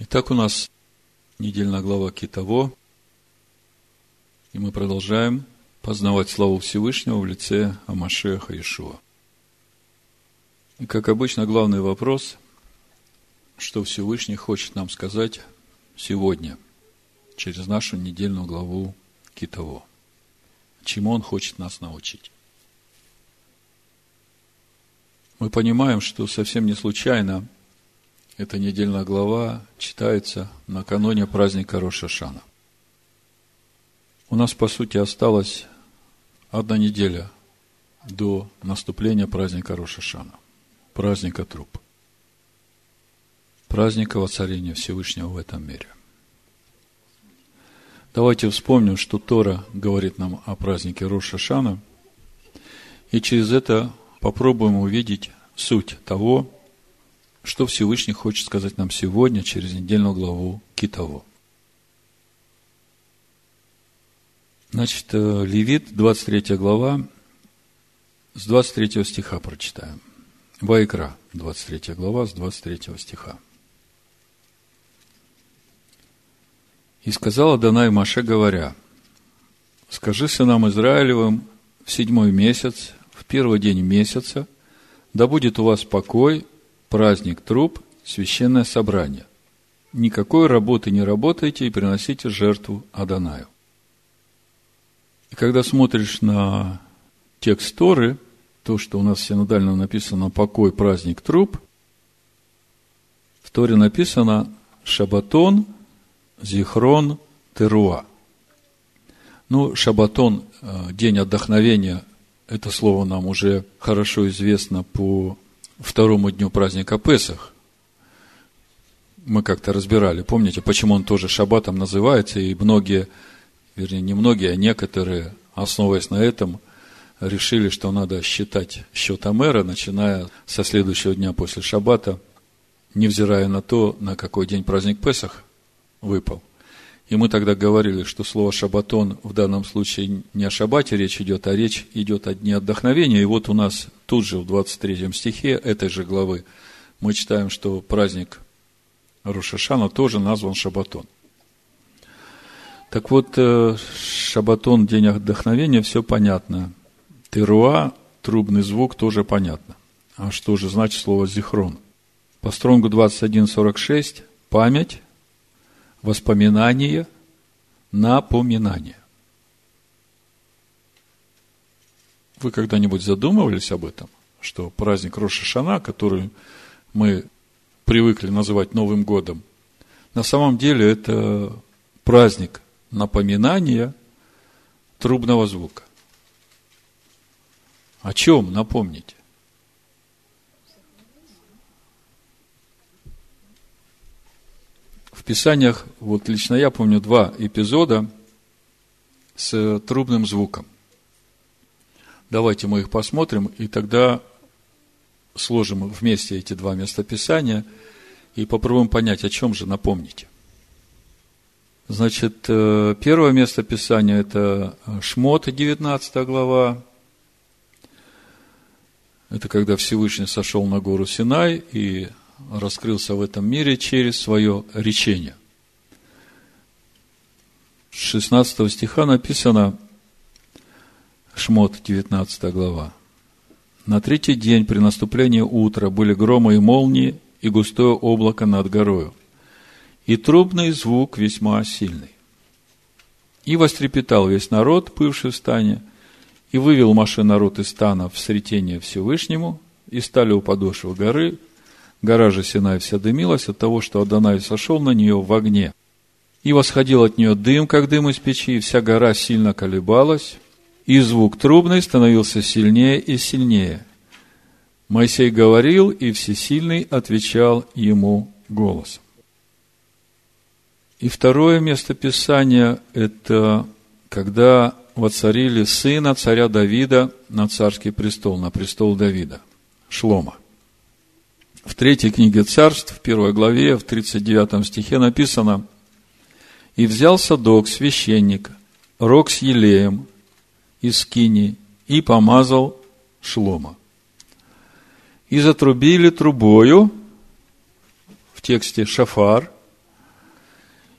Итак, у нас недельная глава Китово, и мы продолжаем познавать славу Всевышнего в лице Амашеха Ишуа. И, как обычно, главный вопрос, что Всевышний хочет нам сказать сегодня, через нашу недельную главу Китово. Чему Он хочет нас научить. Мы понимаем, что совсем не случайно – эта недельная глава читается накануне праздника Рошашана. У нас, по сути, осталась одна неделя до наступления праздника Рошашана, праздника труп, праздника воцарения Всевышнего в этом мире. Давайте вспомним, что Тора говорит нам о празднике Рошашана, и через это попробуем увидеть суть того, что Всевышний хочет сказать нам сегодня через недельную главу Китово. Значит, э, Левит, 23 глава, с 23 стиха прочитаем. Вайкра, 23 глава, с 23 стиха. «И сказала Данай Маше, говоря, «Скажи сынам Израилевым в седьмой месяц, в первый день месяца, да будет у вас покой праздник труп, священное собрание. Никакой работы не работайте и приносите жертву Адонаю. И когда смотришь на текст Торы, то, что у нас синодально написано «покой, праздник, труп», в Торе написано «шабатон, зихрон, теруа». Ну, шабатон, э, день отдохновения, это слово нам уже хорошо известно по второму дню праздника Песах. Мы как-то разбирали, помните, почему он тоже шаббатом называется, и многие, вернее, не многие, а некоторые, основываясь на этом, решили, что надо считать счет Амера, начиная со следующего дня после шаббата, невзирая на то, на какой день праздник Песах выпал. И мы тогда говорили, что слово «шабатон» в данном случае не о шабате речь идет, а речь идет о дне отдохновения. И вот у нас тут же в 23 стихе этой же главы мы читаем, что праздник Рушашана тоже назван шабатон. Так вот, э, шабатон, день отдохновения, все понятно. Теруа, трубный звук, тоже понятно. А что же значит слово зихрон? По стронгу 21.46 память воспоминание, напоминание. Вы когда-нибудь задумывались об этом, что праздник Рошашана, который мы привыкли называть Новым годом, на самом деле это праздник напоминания трубного звука. О чем напомнить? Писаниях, вот лично я помню два эпизода с трубным звуком. Давайте мы их посмотрим, и тогда сложим вместе эти два местописания и попробуем понять, о чем же напомните. Значит, э, первое место Писания – это Шмот, 19 глава. Это когда Всевышний сошел на гору Синай и раскрылся в этом мире через свое речение. С 16 стиха написано, Шмот, 19 глава. На третий день при наступлении утра были громы и молнии и густое облако над горою, и трубный звук весьма сильный. И вострепетал весь народ, бывший в стане, и вывел Маше народ из стана в сретение Всевышнему, и стали у подошвы горы, Гора же Синай вся дымилась от того, что Адонай сошел на нее в огне. И восходил от нее дым, как дым из печи, и вся гора сильно колебалась, и звук трубный становился сильнее и сильнее. Моисей говорил, и Всесильный отвечал ему голосом. И второе место Писания – это когда воцарили сына царя Давида на царский престол, на престол Давида, Шлома – в третьей книге царств, в первой главе, в 39 стихе написано, «И взял Садок, священник, рог с елеем из скини, и помазал шлома. И затрубили трубою, в тексте шафар,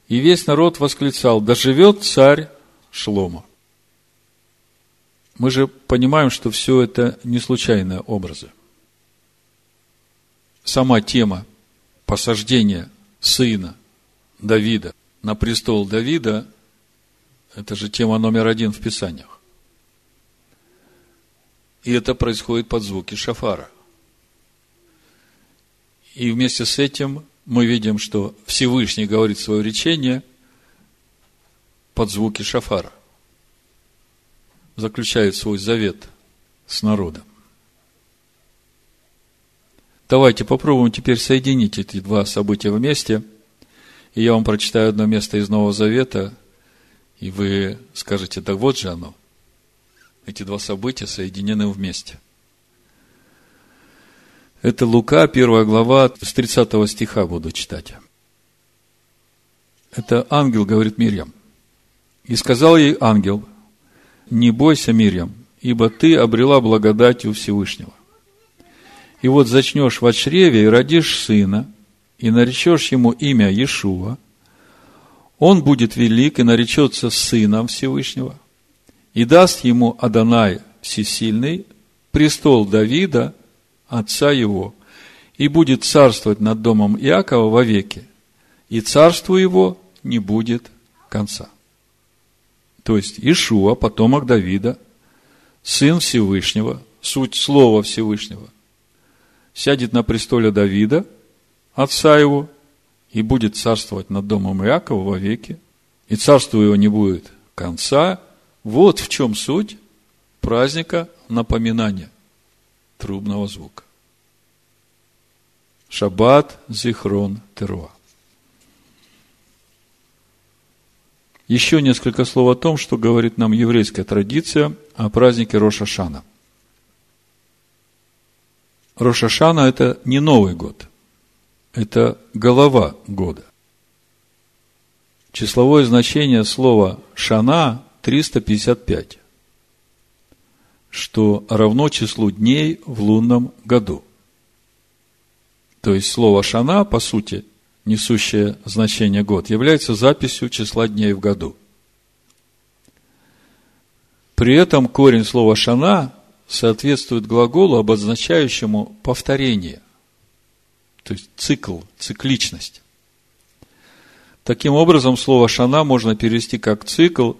И весь народ восклицал, да живет царь Шлома. Мы же понимаем, что все это не случайные образы. Сама тема посаждения сына Давида на престол Давида – это же тема номер один в Писаниях. И это происходит под звуки шафара. И вместе с этим мы видим, что Всевышний говорит свое речение под звуки шафара. Заключает свой завет с народом. Давайте попробуем теперь соединить эти два события вместе. И я вам прочитаю одно место из Нового Завета, и вы скажете, да вот же оно. Эти два события соединены вместе – это Лука, первая глава, с 30 стиха буду читать. Это ангел говорит Мирьям. И сказал ей ангел, не бойся, Мирьям, ибо ты обрела благодать у Всевышнего. И вот зачнешь в чреве и родишь сына, и наречешь ему имя Иешуа, он будет велик и наречется сыном Всевышнего, и даст ему Адонай Всесильный престол Давида отца его, и будет царствовать над домом Иакова вовеки, и царству его не будет конца. То есть Ишуа, потомок Давида, сын Всевышнего, суть слова Всевышнего, сядет на престоле Давида, отца его, и будет царствовать над домом Иакова вовеки, и царству его не будет конца. Вот в чем суть праздника напоминания – трубного звука. Шаббат Зихрон Теруа. Еще несколько слов о том, что говорит нам еврейская традиция о празднике Рошашана. Рошашана – это не Новый год, это голова года. Числовое значение слова «шана» – 355 что равно числу дней в лунном году. То есть слово «шана», по сути, несущее значение «год», является записью числа дней в году. При этом корень слова «шана» соответствует глаголу, обозначающему повторение, то есть цикл, цикличность. Таким образом, слово «шана» можно перевести как цикл,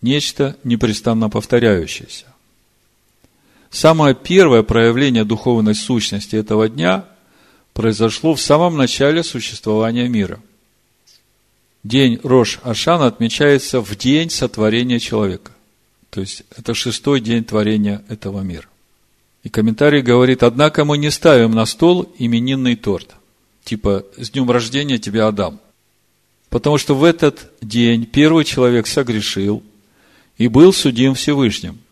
нечто непрестанно повторяющееся. Самое первое проявление духовной сущности этого дня произошло в самом начале существования мира. День Рош Ашана отмечается в день сотворения человека. То есть, это шестой день творения этого мира. И комментарий говорит, однако мы не ставим на стол именинный торт. Типа, с днем рождения тебя, Адам. Потому что в этот день первый человек согрешил и был судим Всевышним –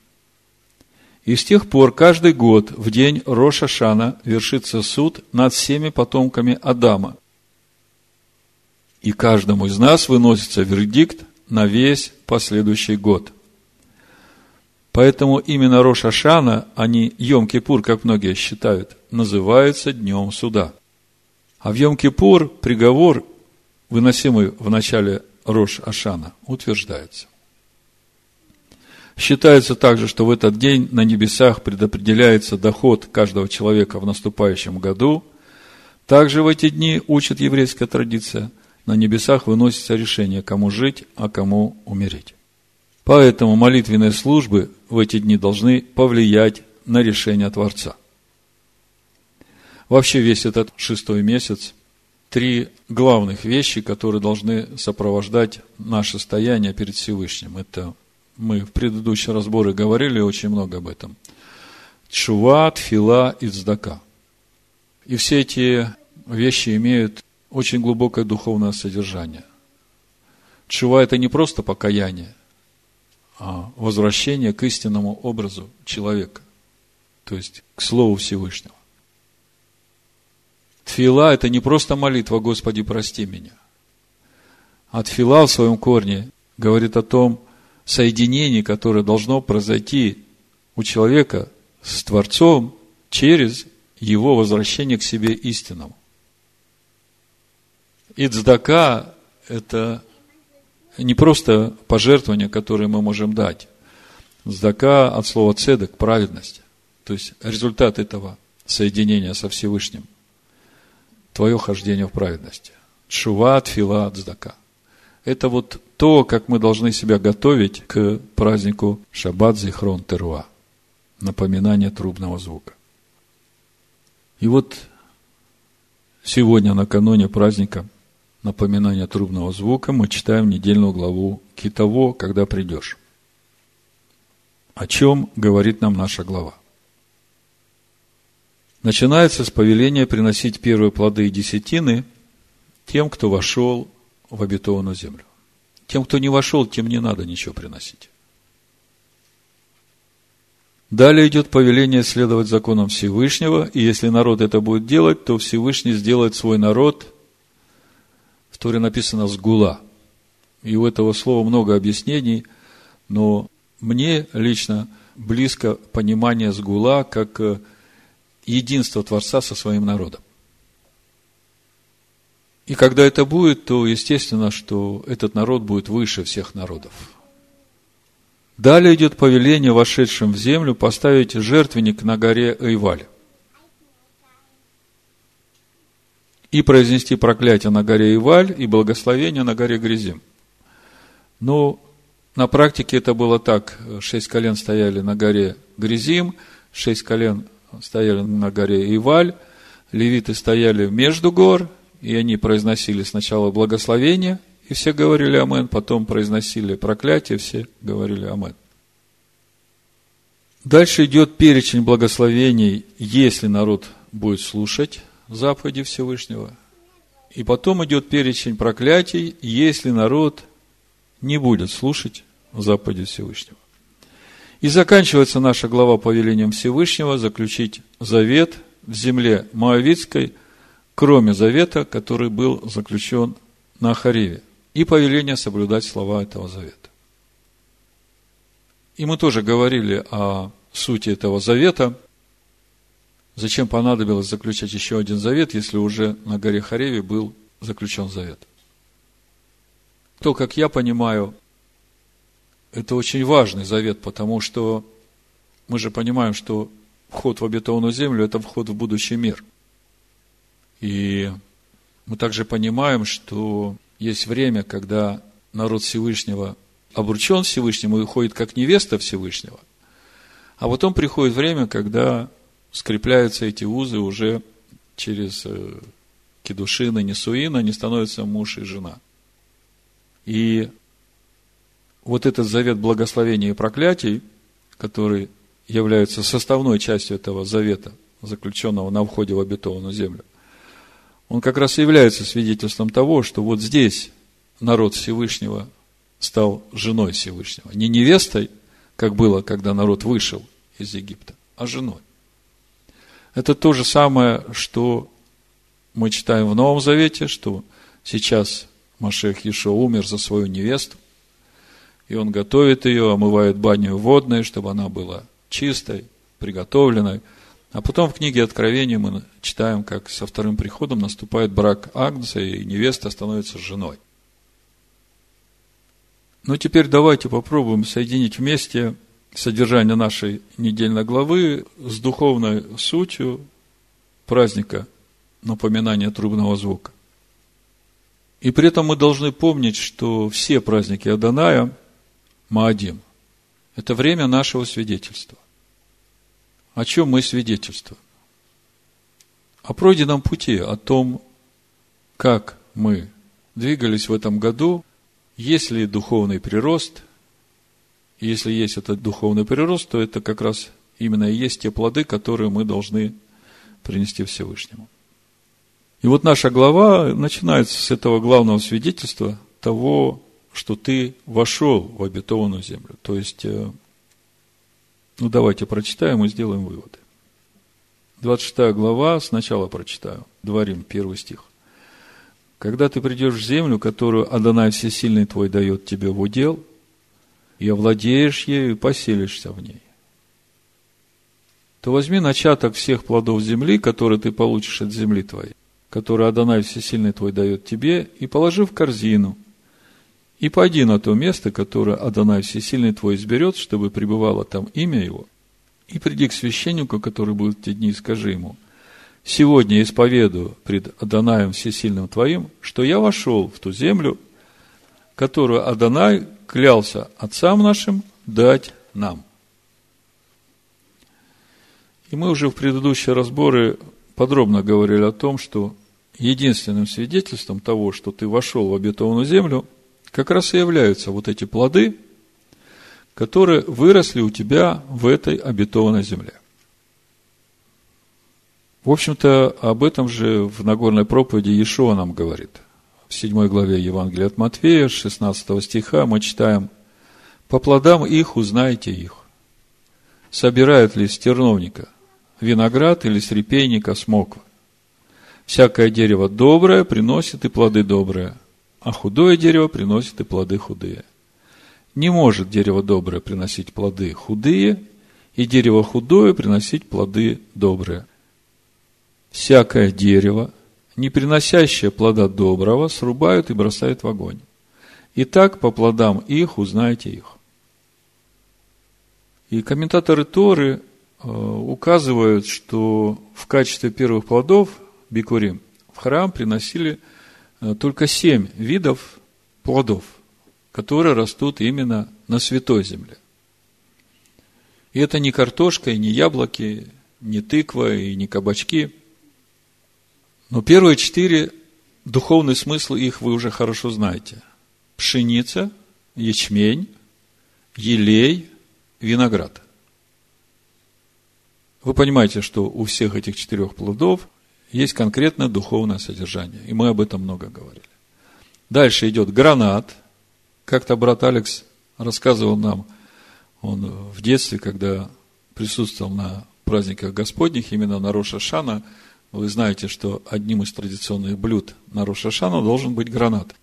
и с тех пор каждый год в день Роша Шана вершится суд над всеми потомками Адама. И каждому из нас выносится вердикт на весь последующий год. Поэтому именно Роша Шана, а не Йом-Кипур, как многие считают, называется Днем Суда. А в Йом-Кипур приговор, выносимый в начале Рош Ашана, утверждается. Считается также, что в этот день на небесах предопределяется доход каждого человека в наступающем году. Также в эти дни, учит еврейская традиция, на небесах выносится решение, кому жить, а кому умереть. Поэтому молитвенные службы в эти дни должны повлиять на решение Творца. Вообще весь этот шестой месяц – три главных вещи, которые должны сопровождать наше стояние перед Всевышним. Это мы в предыдущие разборы говорили очень много об этом. Чува, тфила и цдака. И все эти вещи имеют очень глубокое духовное содержание. Чува – это не просто покаяние, возвращение к истинному образу человека, то есть к Слову Всевышнего. Тфила – это не просто молитва «Господи, прости меня», а тфила в своем корне говорит о том, соединение, которое должно произойти у человека с Творцом через его возвращение к себе истинному. И это не просто пожертвование, которое мы можем дать. Здака от слова цедок – праведность. То есть результат этого соединения со Всевышним – твое хождение в праведности. Шува, тфила, цдака. Это вот то, как мы должны себя готовить к празднику Шаббат Зихрон Теруа. Напоминание трубного звука. И вот сегодня, накануне праздника напоминания трубного звука, мы читаем недельную главу Китово, когда придешь. О чем говорит нам наша глава? Начинается с повеления приносить первые плоды и десятины тем, кто вошел в обетованную землю. Тем, кто не вошел, тем не надо ничего приносить. Далее идет повеление следовать законам Всевышнего, и если народ это будет делать, то Всевышний сделает свой народ, в Торе написано «сгула». И у этого слова много объяснений, но мне лично близко понимание «сгула» как э, единство Творца со своим народом. И когда это будет, то естественно, что этот народ будет выше всех народов – Далее идет повеление вошедшим в землю поставить жертвенник на горе Эйваль. И произнести проклятие на горе Иваль и благословение на горе Грязим. Но на практике это было так. Шесть колен стояли на горе Грязим, шесть колен стояли на горе Иваль, левиты стояли между гор, и они произносили сначала благословение, и все говорили Амен, потом произносили проклятие, все говорили Амен. Дальше идет перечень благословений, если народ будет слушать заповеди Всевышнего. И потом идет перечень проклятий, если народ не будет слушать заповеди Всевышнего. И заканчивается наша глава повелением Всевышнего заключить завет в земле Моавицкой, кроме завета, который был заключен на Хариве и повеление соблюдать слова этого завета. И мы тоже говорили о сути этого завета. Зачем понадобилось заключать еще один завет, если уже на горе Хареве был заключен завет? То, как я понимаю, это очень важный завет, потому что мы же понимаем, что вход в обетованную землю – это вход в будущий мир. И мы также понимаем, что есть время, когда народ Всевышнего обручен Всевышнему и уходит как невеста Всевышнего. А потом приходит время, когда скрепляются эти узы уже через э, кедушина, несуина, они становятся муж и жена. И вот этот завет благословения и проклятий, который является составной частью этого завета, заключенного на входе в обетованную землю – он как раз и является свидетельством того, что вот здесь народ Всевышнего стал женой Всевышнего. Не невестой, как было, когда народ вышел из Египта, а женой. Это то же самое, что мы читаем в Новом Завете, что сейчас Машех Ешо умер за свою невесту, и он готовит ее, омывает баню водной, чтобы она была чистой, приготовленной – а потом в книге Откровения мы читаем, как со вторым приходом наступает брак Агнца, и невеста становится женой. Ну, теперь давайте попробуем соединить вместе содержание нашей недельной главы с духовной сутью праздника напоминания трубного звука. И при этом мы должны помнить, что все праздники Аданая, Маадим, это время нашего свидетельства о чем мы свидетельствуем? О пройденном пути, о том, как мы двигались в этом году, есть ли духовный прирост. Если есть этот духовный прирост, то это как раз именно и есть те плоды, которые мы должны принести Всевышнему. И вот наша глава начинается с этого главного свидетельства того, что ты вошел в обетованную землю. То есть, э, ну, давайте прочитаем и сделаем выводы. 26 глава, сначала прочитаю. Дворим, первый стих. Когда ты придешь в землю, которую Адонай Всесильный твой дает тебе в удел, и овладеешь ею, и поселишься в ней, то возьми начаток всех плодов земли, которые ты получишь от земли твоей, который Адонай Всесильный твой дает тебе, и положи в корзину, и пойди на то место, которое Адонай Всесильный твой изберет, чтобы пребывало там имя его, и приди к священнику, который будет в те дни, и скажи ему, сегодня исповедую пред Адонаем Всесильным твоим, что я вошел в ту землю, которую Адонай клялся отцам нашим дать нам. И мы уже в предыдущие разборы подробно говорили о том, что единственным свидетельством того, что ты вошел в обетованную землю, как раз и являются вот эти плоды, которые выросли у тебя в этой обетованной земле. В общем-то, об этом же в Нагорной проповеди Иешуа нам говорит. В 7 главе Евангелия от Матфея, 16 стиха мы читаем «По плодам их узнаете их. Собирают ли с терновника виноград или с репейника смоква. Всякое дерево доброе приносит и плоды добрые, а худое дерево приносит и плоды худые. Не может дерево доброе приносить плоды худые, и дерево худое приносить плоды добрые. Всякое дерево, не приносящее плода доброго, срубают и бросают в огонь. И так по плодам их узнаете их. И комментаторы Торы Э, указывают, что в качестве первых плодов бикурим в храм приносили э, только семь видов плодов, которые растут именно на святой земле. И это не картошка, и не яблоки, не тыква, и не кабачки. Но первые четыре, духовный смысл их вы уже хорошо знаете. Пшеница, ячмень, елей, виноград – вы понимаете, что у всех этих четырех плодов есть конкретное духовное содержание. И мы об этом много говорили. Дальше идет гранат. Как-то брат Алекс рассказывал нам, он в детстве, когда присутствовал на праздниках Господних, именно на Роша Шана, вы знаете, что одним из традиционных блюд на Роша Шана должен быть гранат.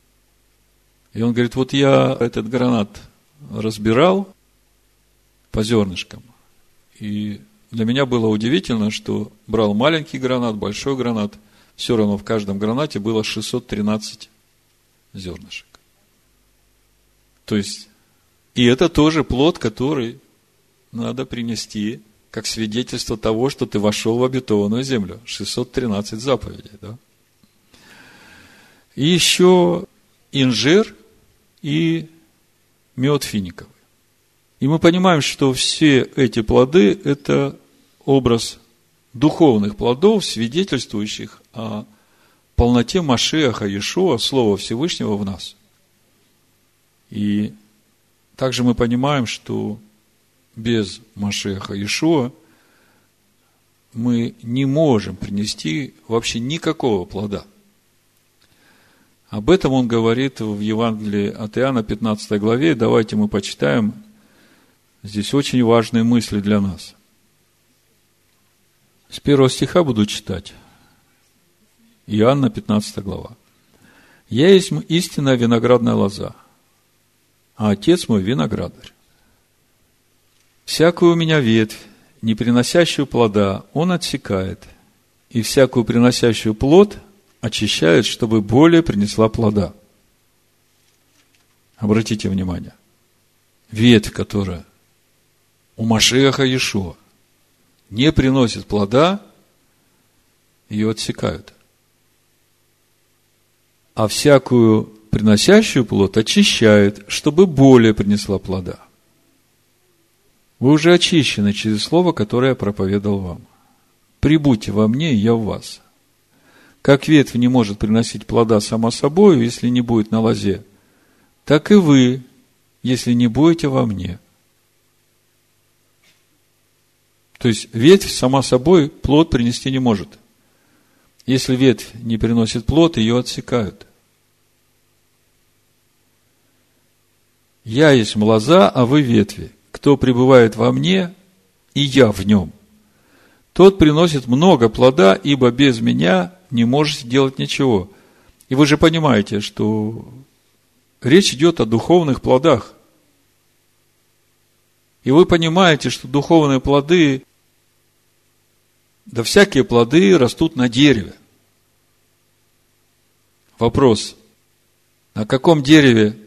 И он говорит, вот я этот гранат разбирал по зернышкам, и для меня было удивительно, что брал маленький гранат, большой гранат, все равно в каждом гранате было 613 зернышек. То есть, и это тоже плод, который надо принести как свидетельство того, что ты вошел в обетованную землю. 613 заповедей, да? И еще инжир и мед финиковый. И мы понимаем, что все эти плоды – это образ духовных плодов, свидетельствующих о полноте Машеха Иешуа, Слова Всевышнего в нас. И также мы понимаем, что без Машеха Иешуа мы не можем принести вообще никакого плода. Об этом он говорит в Евангелии от Иоанна, 15 главе. Давайте мы почитаем. Здесь очень важные мысли для нас – с первого стиха буду читать. Иоанна, 15 глава. «Я есть истинная виноградная лоза, а отец мой виноградарь. Всякую у меня ветвь, не приносящую плода, он отсекает, и всякую приносящую плод очищает, чтобы более принесла плода». Обратите внимание. Ветвь, которая у Машеха Иешуа – не приносит плода, ее отсекают. А всякую приносящую плод очищают, чтобы более принесла плода. Вы уже очищены через слово, которое я проповедовал вам. Прибудьте во мне, и я в вас. Как ветвь не может приносить плода сама собой, если не будет на лозе, так и вы, если не будете во мне – То есть ветвь сама собой плод принести не может. Если ветвь не приносит плод, ее отсекают. Я есть лоза, а вы ветви. Кто пребывает во мне, и я в нем. Тот приносит много плода, ибо без меня не можете делать ничего. И вы же понимаете, что речь идет о духовных плодах. И вы понимаете, что духовные плоды да всякие плоды растут на дереве. Вопрос. На каком дереве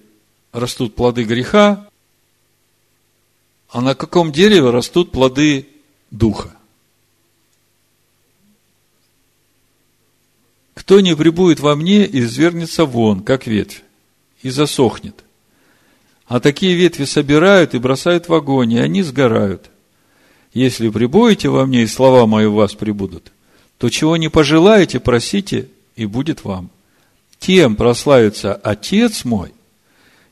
растут плоды греха, а на каком дереве растут плоды духа? Кто не прибудет во мне, извернется вон, как ветвь, и засохнет. А такие ветви собирают и бросают в огонь, и они сгорают. Если прибудете во мне, и слова мои в вас прибудут, то чего не пожелаете, просите, и будет вам. Тем прославится Отец мой,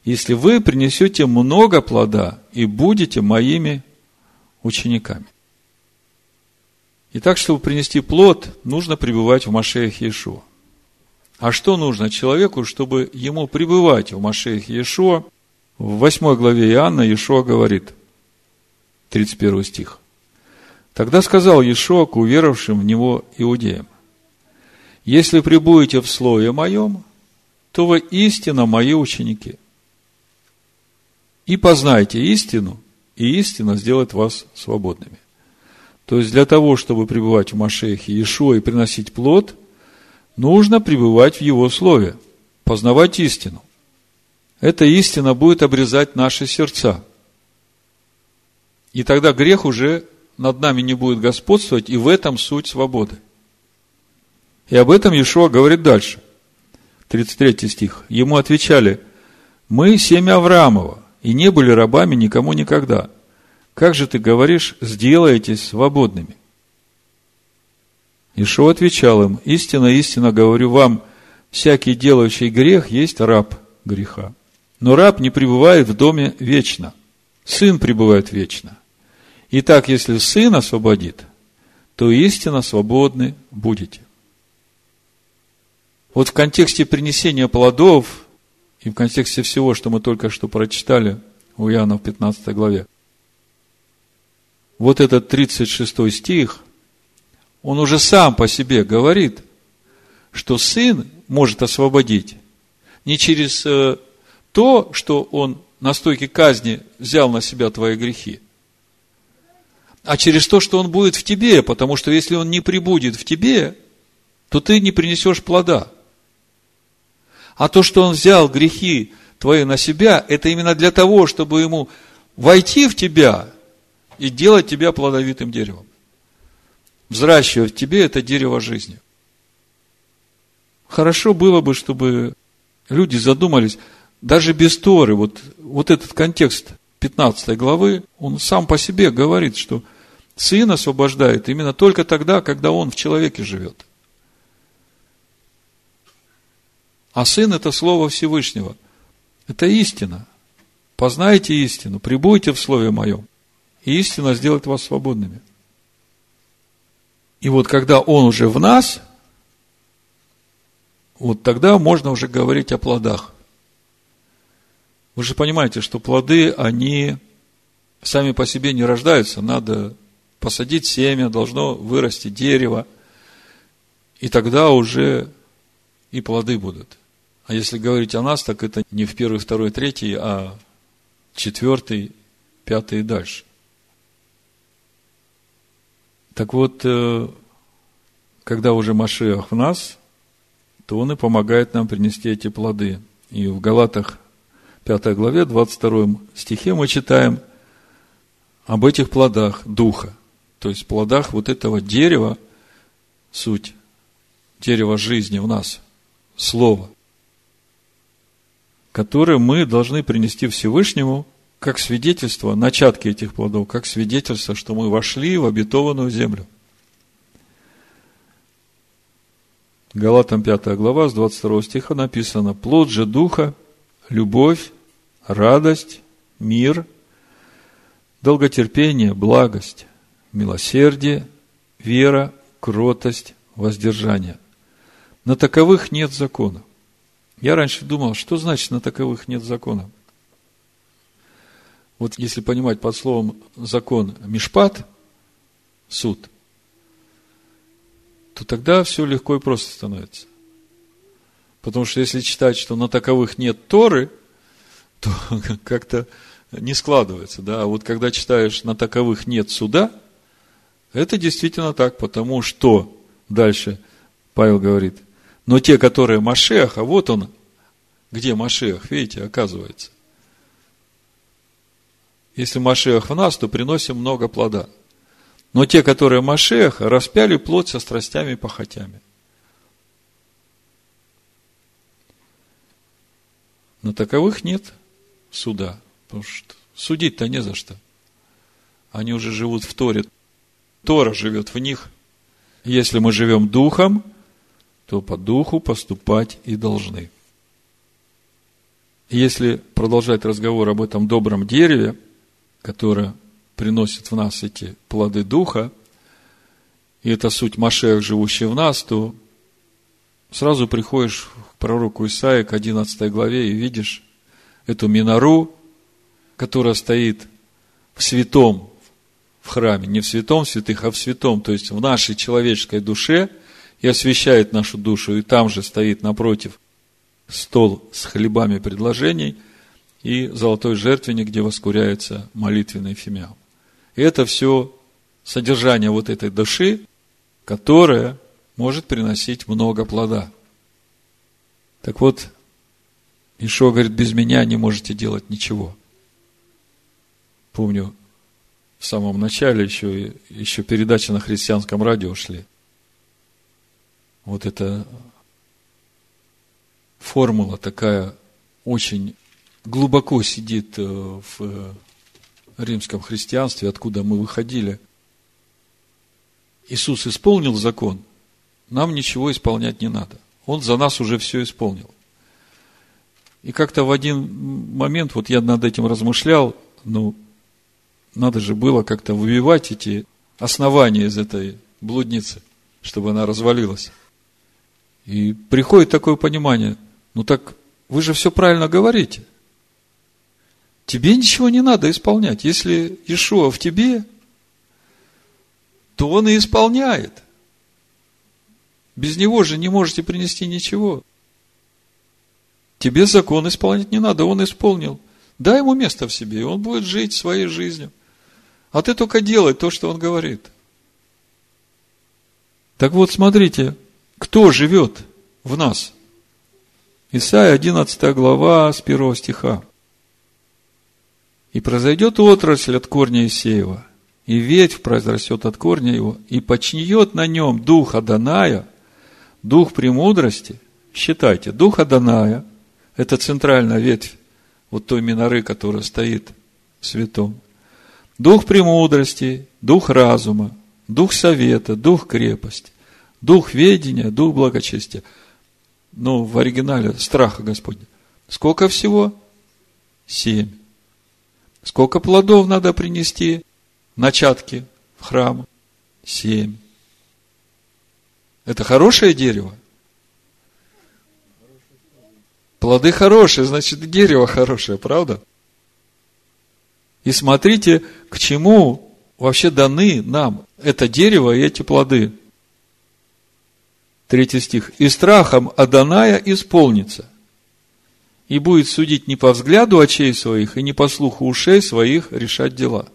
если вы принесете много плода и будете моими учениками. Итак, чтобы принести плод, нужно пребывать в Машеях Иешуа. А что нужно человеку, чтобы ему пребывать в Машеях Иешуа? В 8 главе Иоанна Иешуа говорит, 31 стих. Тогда сказал Иешуа к уверовавшим в Него иудеям, «Если пребудете в Слове Моем, то вы истинно Мои ученики. И познайте истину, и истина сделает вас свободными». То есть, для того, чтобы пребывать в Машехе Иешуа и приносить плод, нужно пребывать в Его Слове, познавать истину. Эта истина будет обрезать наши сердца. И тогда грех уже над нами не будет господствовать, и в этом суть свободы. И об этом Иешуа говорит дальше. 33 стих. Ему отвечали, мы семя Авраамова, и не были рабами никому никогда. Как же ты говоришь, сделаетесь свободными? Ишо отвечал им, истинно, истинно говорю вам, всякий делающий грех есть раб греха. Но раб не пребывает в доме вечно. Сын пребывает вечно. Итак, если сын освободит, то истинно свободны будете. Вот в контексте принесения плодов и в контексте всего, что мы только что прочитали у Иоанна в 15 главе, вот этот 36 стих, он уже сам по себе говорит, что сын может освободить не через э, то, что он на стойке казни взял на себя твои грехи, а через то, что он будет в тебе, потому что если он не прибудет в тебе, то ты не принесешь плода. А то, что он взял грехи твои на себя, это именно для того, чтобы ему войти в тебя и делать тебя плодовитым деревом. Взращивать в тебе это дерево жизни. Хорошо было бы, чтобы люди задумались, даже без Торы, вот, вот этот контекст 15 главы, он сам по себе говорит, что сын освобождает именно только тогда, когда он в человеке живет. А сын – это слово Всевышнего. Это истина. Познайте истину, прибудьте в слове моем, и истина сделает вас свободными. И вот когда он уже в нас, вот тогда можно уже говорить о плодах. Вы же понимаете, что плоды, они сами по себе не рождаются. Надо посадить семя, должно вырасти дерево. И тогда уже и плоды будут. А если говорить о нас, так это не в первый, второй, третий, а четвертый, пятый и дальше. Так вот, э, когда уже Машиах в нас, то он и помогает нам принести эти плоды. И в Галатах 5 главе, 22 стихе мы читаем об этих плодах Духа. То есть плодах вот этого дерева, суть, дерева жизни в нас, Слово, которое мы должны принести Всевышнему как свидетельство, начатки этих плодов, как свидетельство, что мы вошли в обетованную землю. Галатам 5 глава, с 22 стиха написано, «Плод же Духа, любовь, радость, мир, долготерпение, благость, милосердие, вера, кротость, воздержание. На таковых нет закона. Я раньше думал, что значит на таковых нет закона? Вот если понимать под словом закон мишпат, суд, то тогда все легко и просто становится. Потому что если читать, что на таковых нет Торы – то как-то не складывается. Да? А вот когда читаешь «на таковых нет суда», это действительно так, потому что дальше Павел говорит, Но те, которые Машех, а вот он, где Машех, видите, оказывается. Если Машех в нас, то приносим много плода. Но те, которые Машех, распяли плоть со страстями и похотями. На таковых нет суда. Потому что судить-то не за что. Они уже живут в Торе. Тора живет в них. Если мы живем духом, то по духу поступать и должны. Если продолжать разговор об этом добром дереве, которое приносит в нас эти плоды духа, и это суть Машех, живущий в нас, то сразу приходишь к пророку Исаии, к 11 главе, и видишь эту минору, которая стоит в святом в храме, не в святом святых, а в святом, то есть в нашей человеческой душе, и освещает нашу душу, и там же стоит напротив стол с хлебами предложений и золотой жертвенник, где воскуряется молитвенный фимиам. И это все содержание вот этой души, которая может приносить много плода. Так вот, Ишо говорит, без меня не можете делать ничего. Помню, в самом начале еще, еще передачи на христианском радио шли. Вот эта формула такая очень глубоко сидит э, в римском христианстве, откуда мы выходили. Иисус исполнил закон, нам ничего исполнять не надо. Он за нас уже все исполнил. И как-то в один момент, вот я над этим размышлял, ну, надо же было как-то выбивать эти основания из этой блудницы, чтобы она развалилась. И приходит такое понимание, ну так вы же все правильно говорите. Тебе ничего не надо исполнять. Если Ишуа в тебе, то он и исполняет. Без него же не можете принести ничего. Тебе закон исполнять не надо, он исполнил. Дай ему место в себе, и он будет жить своей жизнью. А ты только делай то, что он говорит. Так вот, смотрите, кто живет в нас? Исайя 11 глава с 1 стиха. «И произойдет отрасль от корня Исеева, и ветвь произрастет от корня его, и почниет на нем дух Аданая, дух премудрости». Считайте, дух Аданая – это центральная ветвь вот той миноры, которая стоит в святом дух премудрости, дух разума, дух совета, дух крепости, дух ведения, дух благочестия. Ну, в оригинале страха Господня. Сколько всего? Семь. Сколько плодов надо принести? Начатки в храм? Семь. Это хорошее дерево? Плоды хорошие, значит, дерево хорошее, правда? И смотрите, к чему вообще даны нам это дерево и эти плоды. Третий стих. «И страхом Аданая исполнится, и будет судить не по взгляду очей своих и не по слуху ушей своих решать дела».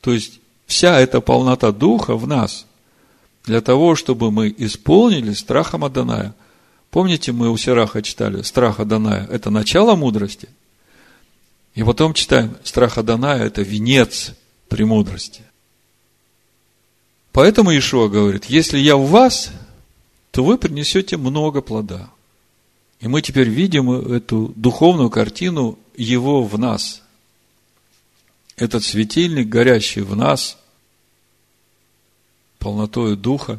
То есть, вся эта полнота Духа в нас, для того, чтобы мы исполнили страхом Аданая. Помните, мы у Сираха читали, страх Аданая – это начало мудрости – и потом читаем, страх Адоная – это венец премудрости. Поэтому Ишуа говорит, если я в вас, то вы принесете много плода. И мы теперь видим эту духовную картину Его в нас. Этот светильник, горящий в нас, полнотою Духа.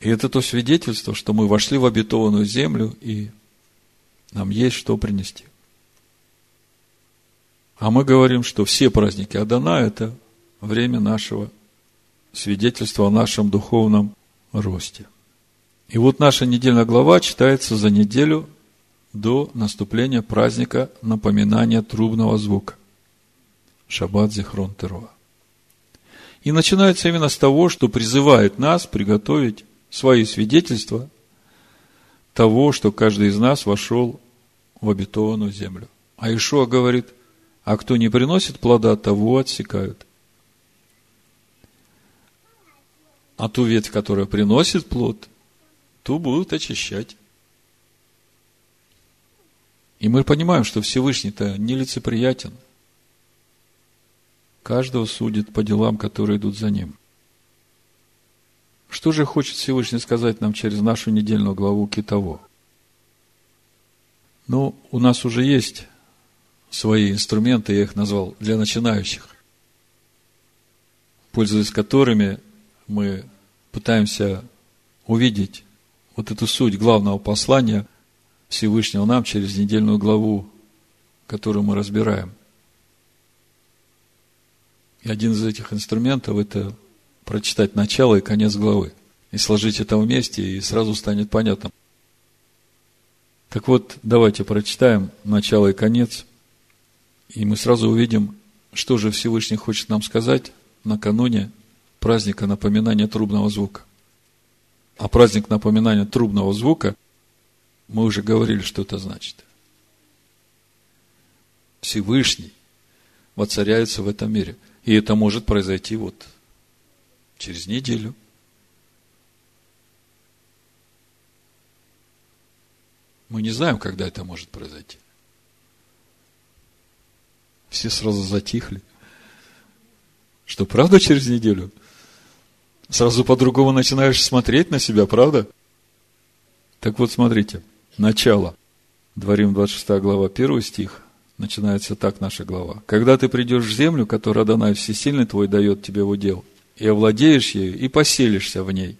И это то свидетельство, что мы вошли в обетованную землю, и нам есть что принести. А мы говорим, что все праздники Адана – это время нашего свидетельства о нашем духовном росте. И вот наша недельная глава читается за неделю до наступления праздника напоминания трубного звука. Шаббат Зихрон Теруа. И начинается именно с того, что призывает нас приготовить свои свидетельства того, что каждый из нас вошел в обетованную землю. А Ишуа говорит – а кто не приносит плода, того отсекают. А ту ветвь, которая приносит плод, ту будут очищать. И мы понимаем, что Всевышний-то нелицеприятен. Каждого судит по делам, которые идут за ним. Что же хочет Всевышний сказать нам через нашу недельную главу Китово? Ну, у нас уже есть свои инструменты, я их назвал, для начинающих, пользуясь которыми мы пытаемся увидеть вот эту суть главного послания Всевышнего нам через недельную главу, которую мы разбираем. И один из этих инструментов – это прочитать начало и конец главы. И сложить это вместе, и сразу станет понятно. Так вот, давайте прочитаем начало и конец, и мы сразу увидим, что же Всевышний хочет нам сказать накануне праздника напоминания трубного звука. А праздник напоминания трубного звука, мы уже говорили, что это значит. Всевышний воцаряется в этом мире. И это может произойти вот через неделю. Мы не знаем, когда это может произойти. Все сразу затихли. Что, правда, через неделю? Сразу по-другому начинаешь смотреть на себя, правда? Так вот, смотрите. Начало. Дворим 26 глава, 1 стих. Начинается так наша глава. «Когда ты придешь в землю, которую Адонай Всесильный твой дает тебе в удел, и овладеешь ею, и поселишься в ней».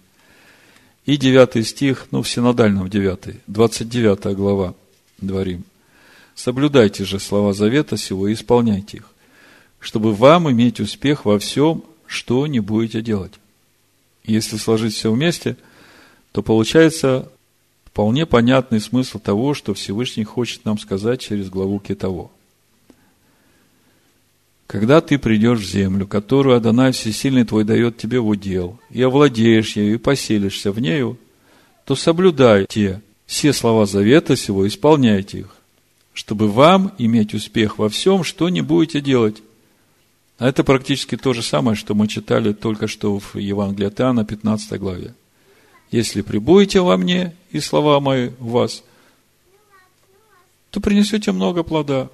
И девятый стих, ну, в синодальном девятый, 29 глава, Дворим. «Соблюдайте же слова завета сего и исполняйте их, чтобы вам иметь успех во всем, что не будете делать». Если сложить все вместе, то получается вполне понятный смысл того, что Всевышний хочет нам сказать через главу Китово. Когда ты придешь в землю, которую Адонай Всесильный твой дает тебе в удел, и овладеешь ею, и поселишься в нею, то соблюдайте все слова завета сего, исполняйте их, чтобы вам иметь успех во всем, что не будете делать. А это практически то же самое, что мы читали только что в Евангелии от Иоанна, 15 главе. Если прибудете во мне, и слова мои в вас, то принесете много плода.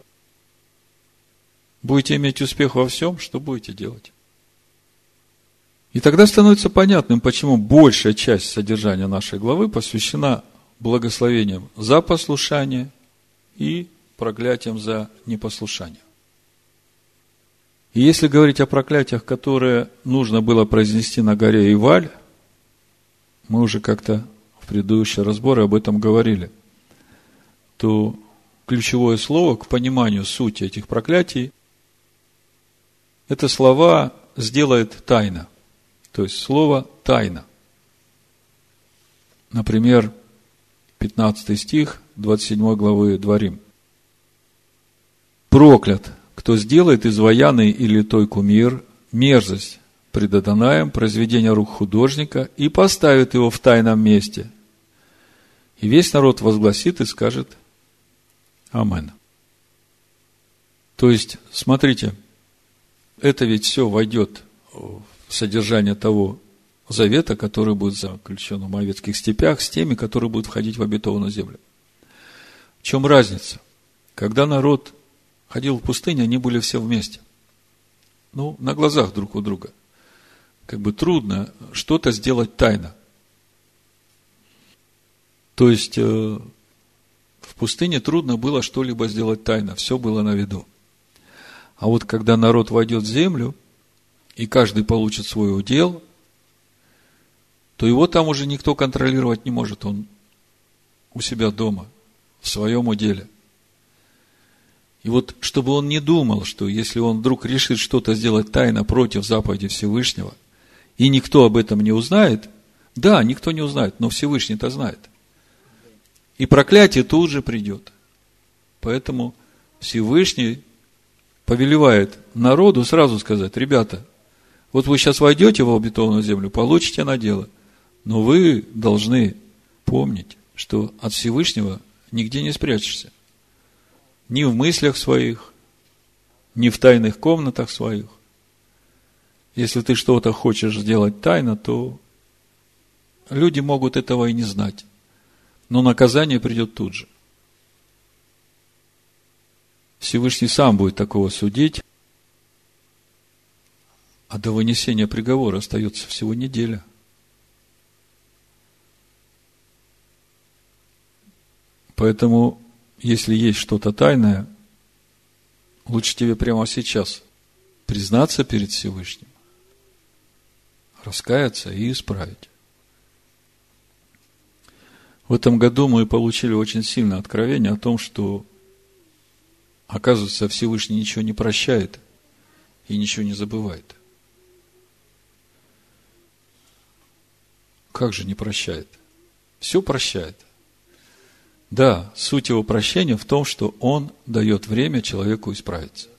Будете иметь успех во всем, что будете делать. И тогда становится понятным, почему большая часть содержания нашей главы посвящена благословениям за послушание и проклятиям за непослушание. И если говорить о проклятиях, которые нужно было произнести на горе Иваль, мы уже как-то в предыдущие разборы об этом говорили, то ключевое слово к пониманию сути этих проклятий – это слова «сделает тайна». То есть слово «тайна». Например, 15 стих 27 главы Дворим. «Проклят кто сделает из вояны или той кумир мерзость пред Адонаем, произведение рук художника, и поставит его в тайном месте. И весь народ возгласит и скажет Амен. То есть, смотрите, это ведь все войдет в содержание того завета, который будет заключен в Моавецких степях, с теми, которые будут входить в обетованную землю. В чем разница? Когда народ ходил в пустыне, они были все вместе. Ну, на глазах друг у друга. Как бы трудно что-то сделать тайно. То есть, э, в пустыне трудно было что-либо сделать тайно. Все было на виду. А вот когда народ войдет в землю, и каждый получит свой удел, то его там уже никто контролировать не может. Он у себя дома, в своем уделе – и вот, чтобы он не думал, что если он вдруг решит что-то сделать тайно против заповеди Всевышнего, и никто об этом не узнает, да, никто не узнает, но Всевышний-то знает. И проклятие тут же придет. Поэтому Всевышний повелевает народу сразу сказать, ребята, вот вы сейчас войдете в обетованную землю, получите на дело, но вы должны помнить, что от Всевышнего нигде не спрячешься ни в мыслях своих, ни в тайных комнатах своих. Если ты что-то хочешь сделать тайно, то люди могут этого и не знать. Но наказание придет тут же. Всевышний сам будет такого судить, а до вынесения приговора остается всего неделя. Поэтому, если есть что-то тайное, лучше тебе прямо сейчас признаться перед Всевышним, раскаяться и исправить. В этом году мы получили очень сильное откровение о том, что, оказывается, Всевышний ничего не прощает и ничего не забывает. Как же не прощает? Все прощает. Да, суть его прощения в том, что он дает время человеку исправиться.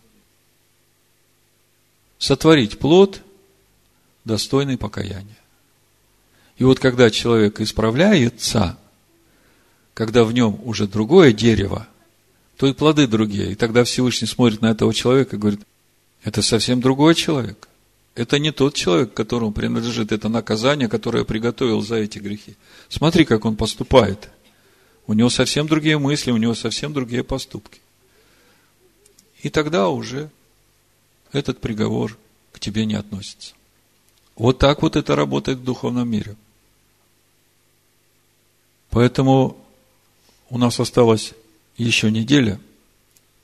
Сотворить плод, достойный покаяния. И вот когда человек исправляется, когда в нем уже другое дерево, то и плоды другие. И тогда Всевышний смотрит на этого человека и говорит, это совсем другой человек. Это не тот человек, которому принадлежит это наказание, которое приготовил за эти грехи. Смотри, как он поступает – у него совсем другие мысли, у него совсем другие поступки. И тогда уже этот приговор к тебе не относится. Вот так вот это работает в духовном мире. Поэтому у нас осталась еще неделя,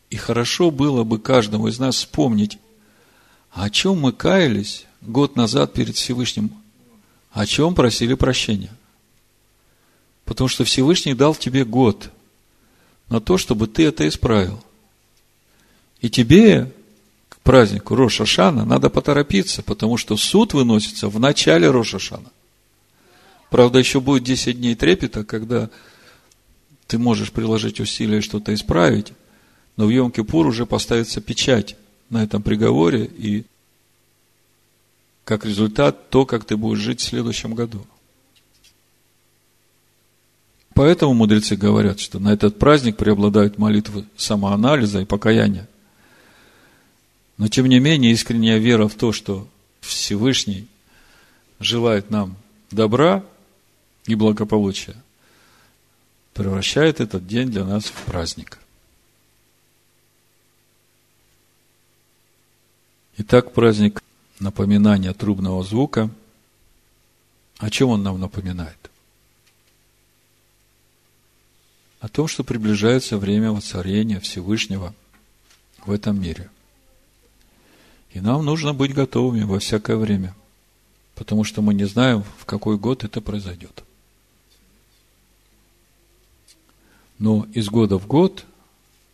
и хорошо было бы каждому из нас вспомнить, о чем мы каялись год назад перед Всевышним, о чем просили прощения. Потому что Всевышний дал тебе год на то, чтобы ты это исправил. И тебе к празднику Роша Шана надо поторопиться, потому что суд выносится в начале Роша Шана. Правда, еще будет 10 дней трепета, когда ты можешь приложить усилия что-то исправить, но в Йом-Кипур уже поставится печать на этом приговоре, и как результат то, как ты будешь жить в следующем году – Поэтому мудрецы говорят, что на этот праздник преобладают молитвы самоанализа и покаяния. Но тем не менее, искренняя вера в то, что Всевышний желает нам добра и благополучия, превращает этот день для нас в праздник. Итак, праздник напоминания трубного звука. О чем он нам напоминает? О том, что приближается время воцарения Всевышнего в этом мире. И нам нужно быть готовыми во всякое время, потому что мы не знаем, в какой год это произойдет. Но из года в год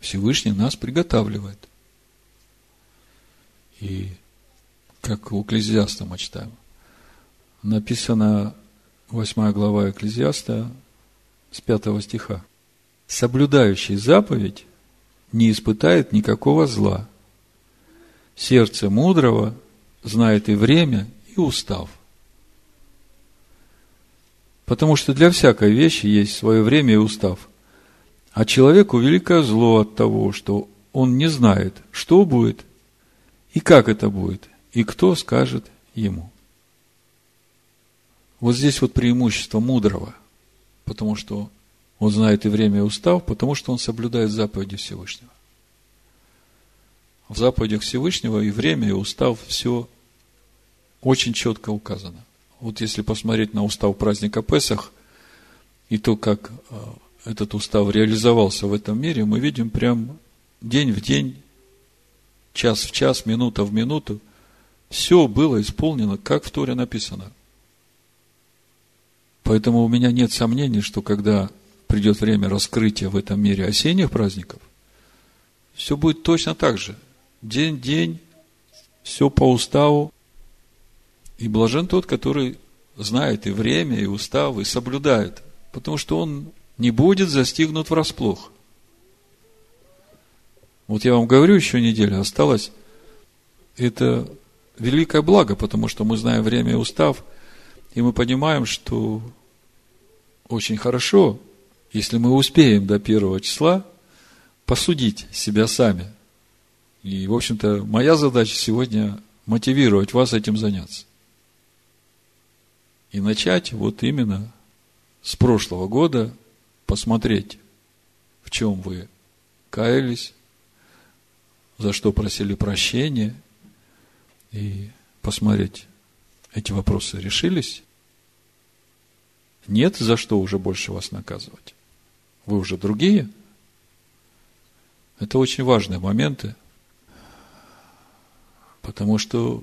Всевышний нас приготавливает. И как у Экклезиаста мы читаем, написано 8 глава Экклезиаста с 5 стиха соблюдающий заповедь не испытает никакого зла. Сердце мудрого знает и время, и устав. Потому что для всякой вещи есть свое время и устав. А человеку великое зло от того, что он не знает, что будет и как это будет, и кто скажет ему. Вот здесь вот преимущество мудрого, потому что он знает и время, и устав, потому что он соблюдает заповеди Всевышнего. В заповедях Всевышнего и время, и устав все очень четко указано. Вот если посмотреть на устав праздника Песах и то, как э, этот устав реализовался в этом мире, мы видим прям день в день, час в час, минута в минуту, все было исполнено, как в Торе написано. Поэтому у меня нет сомнений, что когда придет время раскрытия в этом мире осенних праздников, все будет точно так же. День-день, все по уставу. И блажен тот, который знает и время, и устав, и соблюдает. Потому что он не будет застигнут врасплох. Вот я вам говорю, еще неделя осталось. Это великое благо, потому что мы знаем время и устав, и мы понимаем, что очень хорошо если мы успеем до первого числа, посудить себя сами. И, в общем-то, моя задача сегодня мотивировать вас этим заняться. И начать вот именно с прошлого года посмотреть, в чем вы каялись, за что просили прощения, и посмотреть, эти вопросы решились. Нет, за что уже больше вас наказывать. Вы уже другие. Это очень важные моменты, потому что,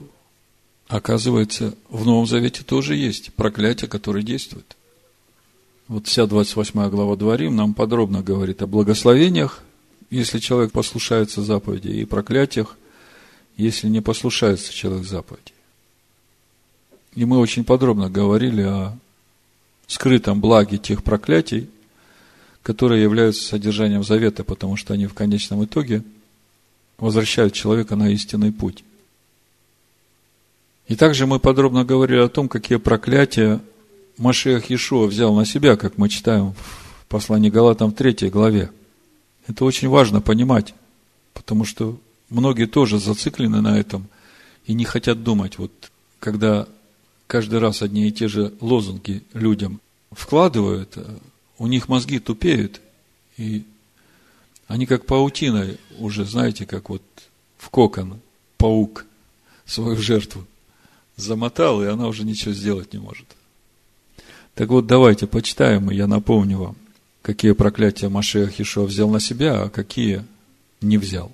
оказывается, в Новом Завете тоже есть проклятие, которое действует. Вот вся 28 глава Дворим нам подробно говорит о благословениях, если человек послушается заповеди, и проклятиях, если не послушается человек заповеди. И мы очень подробно говорили о скрытом благе тех проклятий, которые являются содержанием завета, потому что они в конечном итоге возвращают человека на истинный путь. И также мы подробно говорили о том, какие проклятия Машех Иешуа взял на себя, как мы читаем в послании Галатам в 3 главе. Это очень важно понимать, потому что многие тоже зациклены на этом и не хотят думать. Вот когда каждый раз одни и те же лозунги людям вкладывают, у них мозги тупеют, и они как паутина уже, знаете, как вот в кокон паук свою жертву замотал, и она уже ничего сделать не может. Так вот, давайте почитаем, и я напомню вам, какие проклятия Машех Ишуа взял на себя, а какие не взял.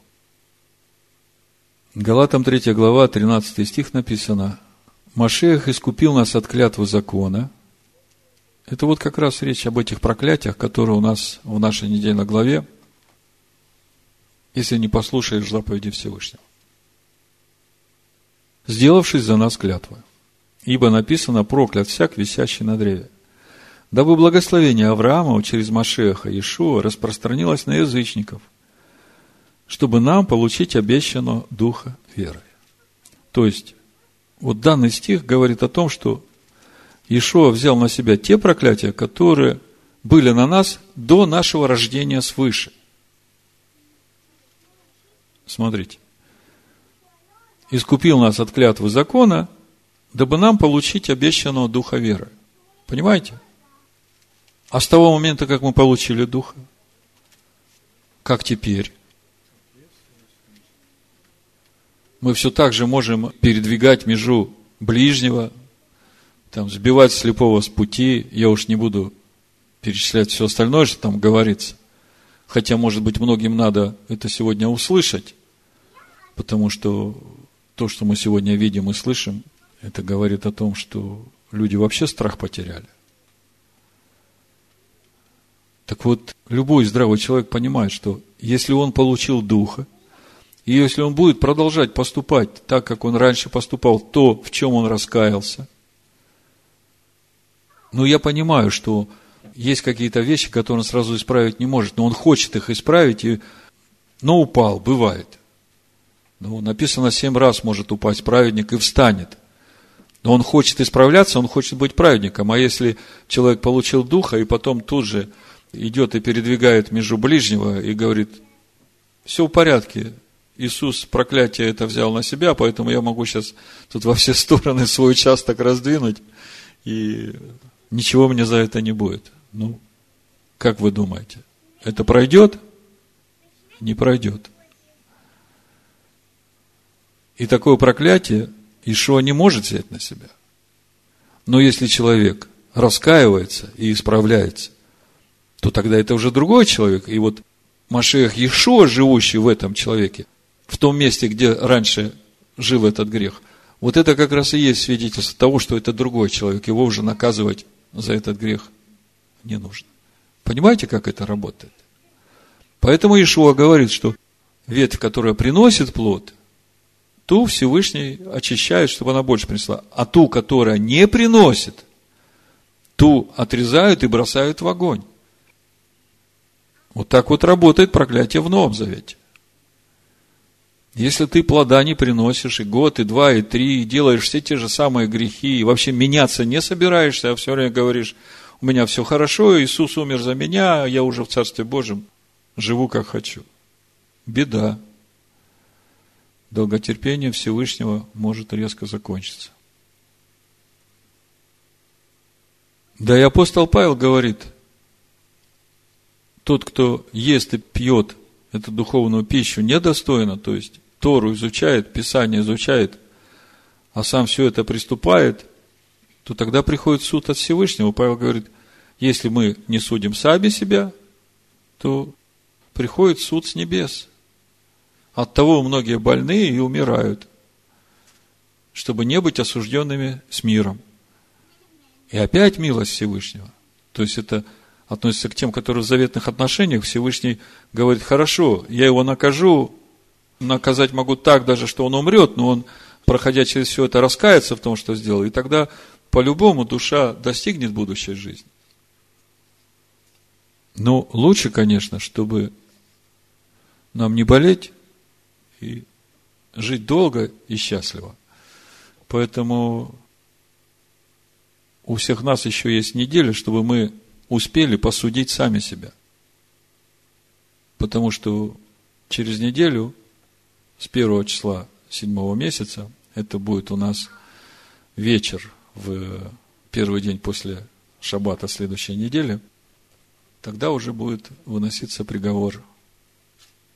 Галатам 3 глава, 13 стих написано, Машех искупил нас от клятвы закона. Это вот как раз речь об этих проклятиях, которые у нас в нашей недельной главе, если не послушаешь заповеди Всевышнего. Сделавшись за нас клятвы ибо написано «проклят всяк, висящий на древе». Дабы благословение Авраама через Машеха Иешуа распространилось на язычников, чтобы нам получить обещанного Духа веры. То есть, вот данный стих говорит о том, что Иешуа взял на себя те проклятия, которые были на нас до нашего рождения свыше. Смотрите. Искупил нас от клятвы закона, дабы нам получить обещанного Духа веры. Понимаете? А с того момента, как мы получили Духа, как теперь? Мы все так же можем передвигать межу ближнего, там, сбивать слепого с пути. Я уж не буду перечислять все остальное, что там говорится. Хотя, может быть, многим надо это сегодня услышать, потому что то, что мы сегодня видим и слышим, это говорит о том, что люди вообще страх потеряли. Так вот, любой здравый человек понимает, что если он получил Духа, и если он будет продолжать поступать так, как он раньше поступал, то, в чем он раскаялся, ну, я понимаю, что есть какие-то вещи, которые он сразу исправить не может, но он хочет их исправить, и, но упал, бывает. Ну, написано, семь раз может упасть праведник и встанет – но он хочет исправляться, он хочет быть праведником. А если человек получил духа и потом тут же идет и передвигает между ближнего и говорит, все в порядке, Иисус проклятие это взял на себя, поэтому я могу сейчас тут во все стороны свой участок раздвинуть, и ничего мне за это не будет. Ну, как вы думаете, это пройдет? Не пройдет. И такое проклятие Ишуа не может взять на себя. Но если человек раскаивается и исправляется, то тогда это уже другой человек. И вот Машех Ишуа, живущий в этом человеке, в том месте, где раньше жил этот грех, вот это как раз и есть свидетельство того, что это другой человек. Его уже наказывать за этот грех не нужно. Понимаете, как это работает? Поэтому Ишуа говорит, что ветвь, которая приносит плод, ту Всевышний очищает, чтобы она больше принесла. А ту, которая не приносит, ту отрезают и бросают в огонь. Вот так вот работает проклятие в Новом Завете. Если ты плода не приносишь и год, и два, и три, и делаешь все те же самые грехи, и вообще меняться не собираешься, а все время говоришь, у меня все хорошо, Иисус умер за меня, я уже в Царстве Божьем живу как хочу. Беда долготерпение Всевышнего может резко закончиться. Да и апостол Павел говорит, тот, кто ест и пьет эту духовную пищу недостойно, то есть Тору изучает, Писание изучает, а сам все это приступает, то тогда приходит суд от Всевышнего. Павел говорит, если мы не судим сами себя, то приходит суд с небес. От того многие больные и умирают, чтобы не быть осужденными с миром. И опять милость Всевышнего. То есть это относится к тем, которые в заветных отношениях. Всевышний говорит, хорошо, я его накажу, наказать могу так даже, что он умрет, но он, проходя через все это, раскается в том, что сделал, и тогда по-любому душа достигнет будущей жизни. Но лучше, конечно, чтобы нам не болеть и жить долго и счастливо. Поэтому у всех нас еще есть неделя, чтобы мы успели посудить сами себя. Потому что через неделю, с первого числа седьмого месяца, это будет у нас вечер в первый день после шаббата следующей недели, тогда уже будет выноситься приговор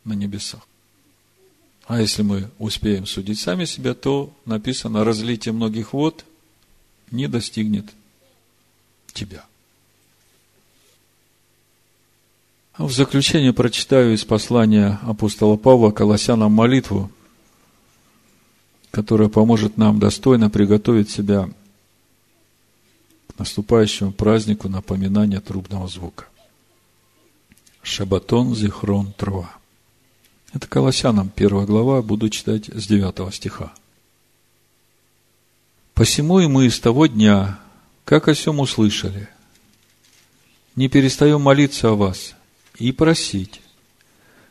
на небесах. А если мы успеем судить сами себя, то написано, разлитие многих вод не достигнет тебя. А в заключение прочитаю из послания апостола Павла Колоссянам молитву, которая поможет нам достойно приготовить себя к наступающему празднику напоминания трубного звука. Шабатон Зихрон Трова. Это Колоссянам, первая глава, буду читать с 9 стиха. «Посему и мы с того дня, как о сем услышали, не перестаем молиться о вас и просить,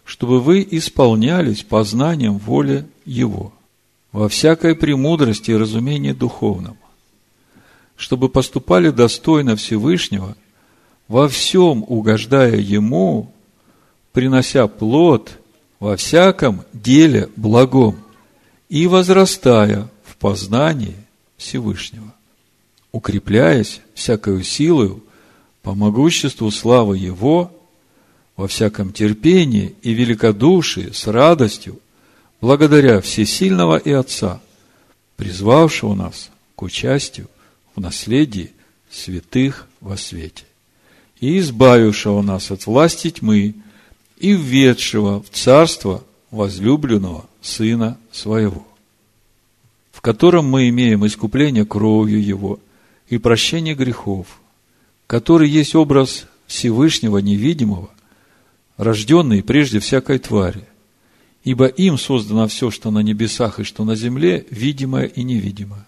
чтобы вы исполнялись познанием воли Его во всякой премудрости и разумении духовном, чтобы поступали достойно Всевышнего, во всем угождая Ему, принося плод во всяком деле благом и возрастая в познании Всевышнего укрепляясь всякою силою по могуществу славы Его, во всяком терпении и великодушии с радостью, благодаря Всесильного и Отца, призвавшего нас к участию в наследии святых во свете, и избавившего нас от власти тьмы и введшего в царство возлюбленного Сына Своего, в котором мы имеем искупление кровью Его – и прощение грехов, который есть образ Всевышнего невидимого, рожденный прежде всякой твари, ибо им создано все, что на небесах и что на земле, видимое и невидимое.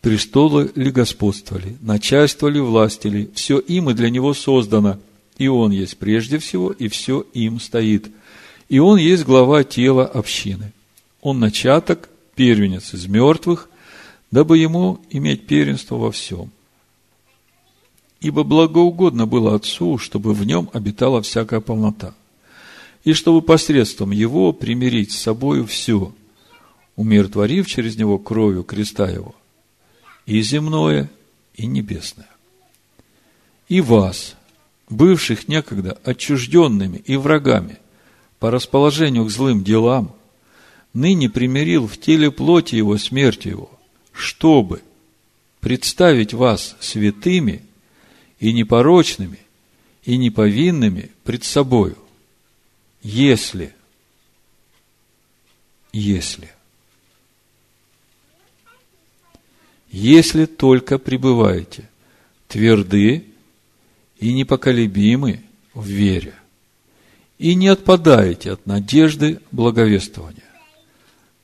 Престолы ли господствовали, начальство ли власти все им и для него создано, и он есть прежде всего, и все им стоит. И он есть глава тела общины. Он начаток, первенец из мертвых, дабы ему иметь первенство во всем – ибо благоугодно было Отцу, чтобы в нем обитала всякая полнота, и чтобы посредством его примирить с собою все, умиротворив через него кровью креста его, и земное, и небесное. И вас, бывших некогда отчужденными и врагами по расположению к злым делам, ныне примирил в теле плоти его смертью его, чтобы представить вас святыми – и непорочными, и неповинными пред собою, если, если, если только пребываете тверды и непоколебимы в вере, и не отпадаете от надежды благовествования,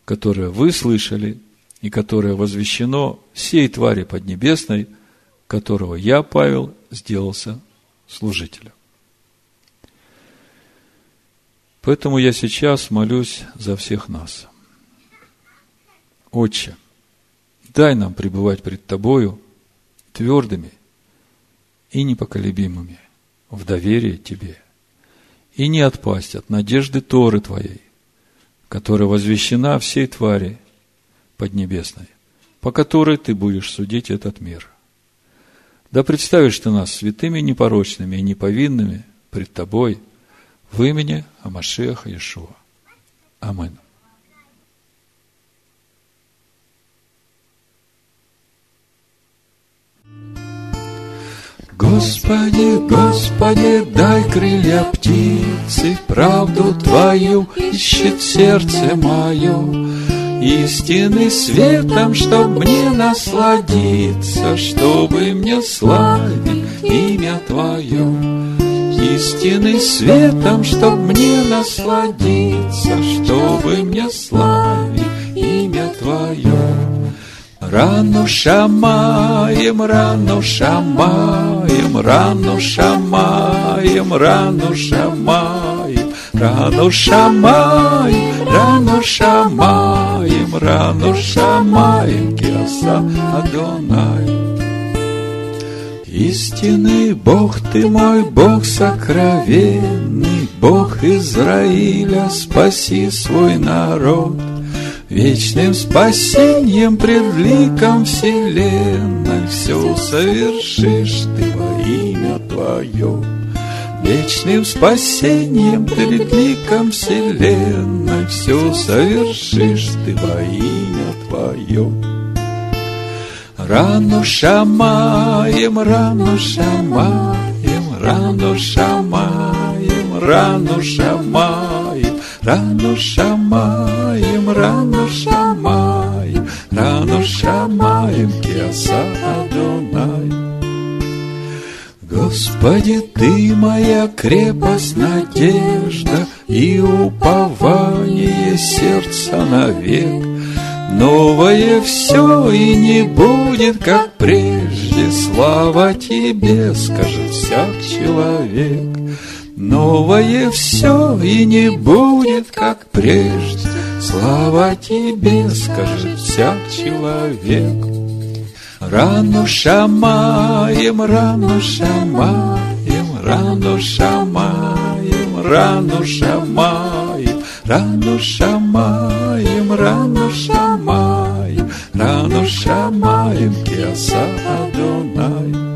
которое вы слышали и которое возвещено всей твари поднебесной, которого я, Павел, сделался служителем. Поэтому я сейчас молюсь за всех нас. Отче, дай нам пребывать пред Тобою твердыми и непоколебимыми в доверии Тебе, и не отпасть от надежды Торы Твоей, которая возвещена всей твари поднебесной, по которой Ты будешь судить этот мир – Да представишь ты нас святыми, непорочными и неповинными пред тобой в имени Амашеха Иешуа. Аминь. Господи, Господи, дай крылья птицы, правду Твою ищет сердце мое, истины светом, чтоб мне насладиться, чтобы мне славить имя Твое. Истины светом, чтоб мне насладиться, чтобы мне славить имя Твое. Рану шамаем, рану шамаем, рану шамаем, рану шамаем, рану шамаем, рану шамаем, рану шамаем, киаса Адонай. Истинный Бог ты мой, Бог сокровенный, Бог Израиля, спаси свой народ – Вечным спасением пред ликом вселенной Все совершишь ты во имя Твое. Вечным спасением пред ликом вселенной Все совершишь ты во имя Твое. Рану шамаем, рану шамаем, рану шамаем, рану шамаем, рану шамаем, рану шамаем, рану шамаем, киаса Адонай. Господи, Ты моя крепость, надежда и упование сердца навек. Новое все и не будет, как прежде, слава Тебе, скажет всяк человек. Новое все и не будет, как прежде, Слава тебе, скажет всяк человек. Рану шамаем, рану шамаем, рану шамаем, рану шамаем, рану шамаем, рану шамаем, рану шамаем, киаса Адонай.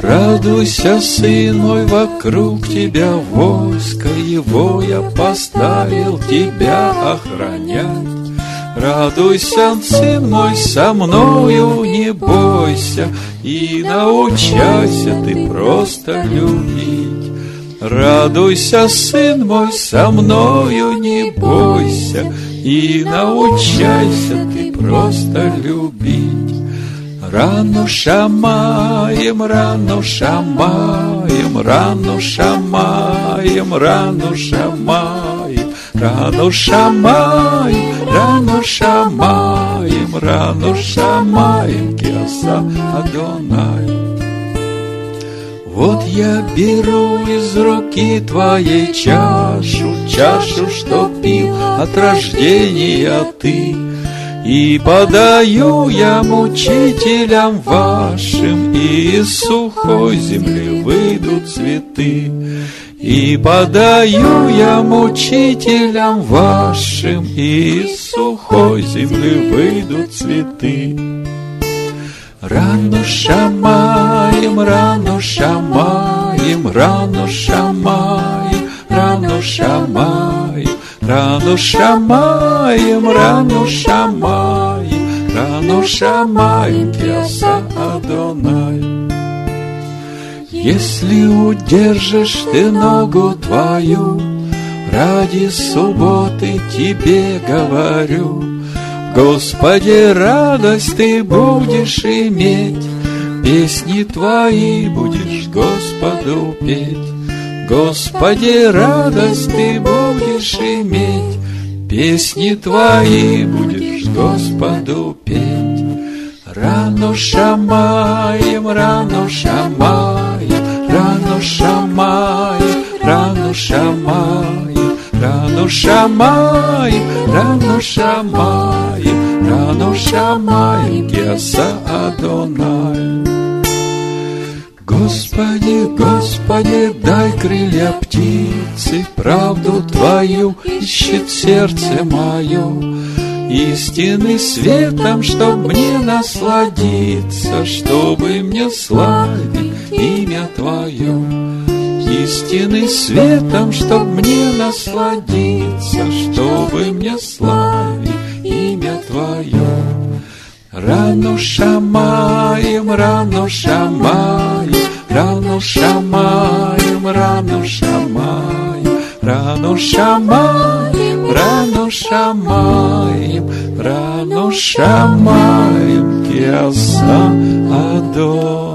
Радуйся, сын мой, вокруг тебя войско его я поставил тебя охранять. Радуйся, сын мой, со мною не бойся, И научайся ты просто любить. Радуйся, сын мой, со мною не бойся, И научайся ты просто любить. Рану шамаем, рану шамаем, рану шамаем, рану шамаем, рану шамаем, рану шамаем, рану шамаем, киаса Адонай. Вот я беру из руки твоей чашу, чашу, что пил от рождения ты, и подаю я мучителям вашим, И из сухой земли выйдут цветы. И подаю я мучителям вашим, И из сухой земли выйдут цветы. Рану шамаем, рану шамаем, рану шамаем, рану шамаем, Рану шамаем, рану шамаем, рану шамаем, киаса Адонай. Если удержишь ты ногу твою, Ради субботы тебе говорю, Господи, радость ты будешь иметь, Песни твои будешь Господу петь. Господи, радость ты будешь иметь, Песни твои будешь Господу петь. Рану шамаем, рану шамаем, рану шамаем, рану шамаем, рану шамаем, рану шамаем, рану шамаем, Геса Адонай. Господи, Господи, дай крылья птицы, Правду Твою ищет сердце мое, Истинный светом, чтоб мне насладиться, чтобы мне славить имя Твое. Истинный светом, чтоб мне насладиться, чтобы мне славить имя Твое. Рану шамаем, рану шамаем, рану шамаем, рану шамаем, рану шамаем, рану шамаем, рану шамаем, киаса адон.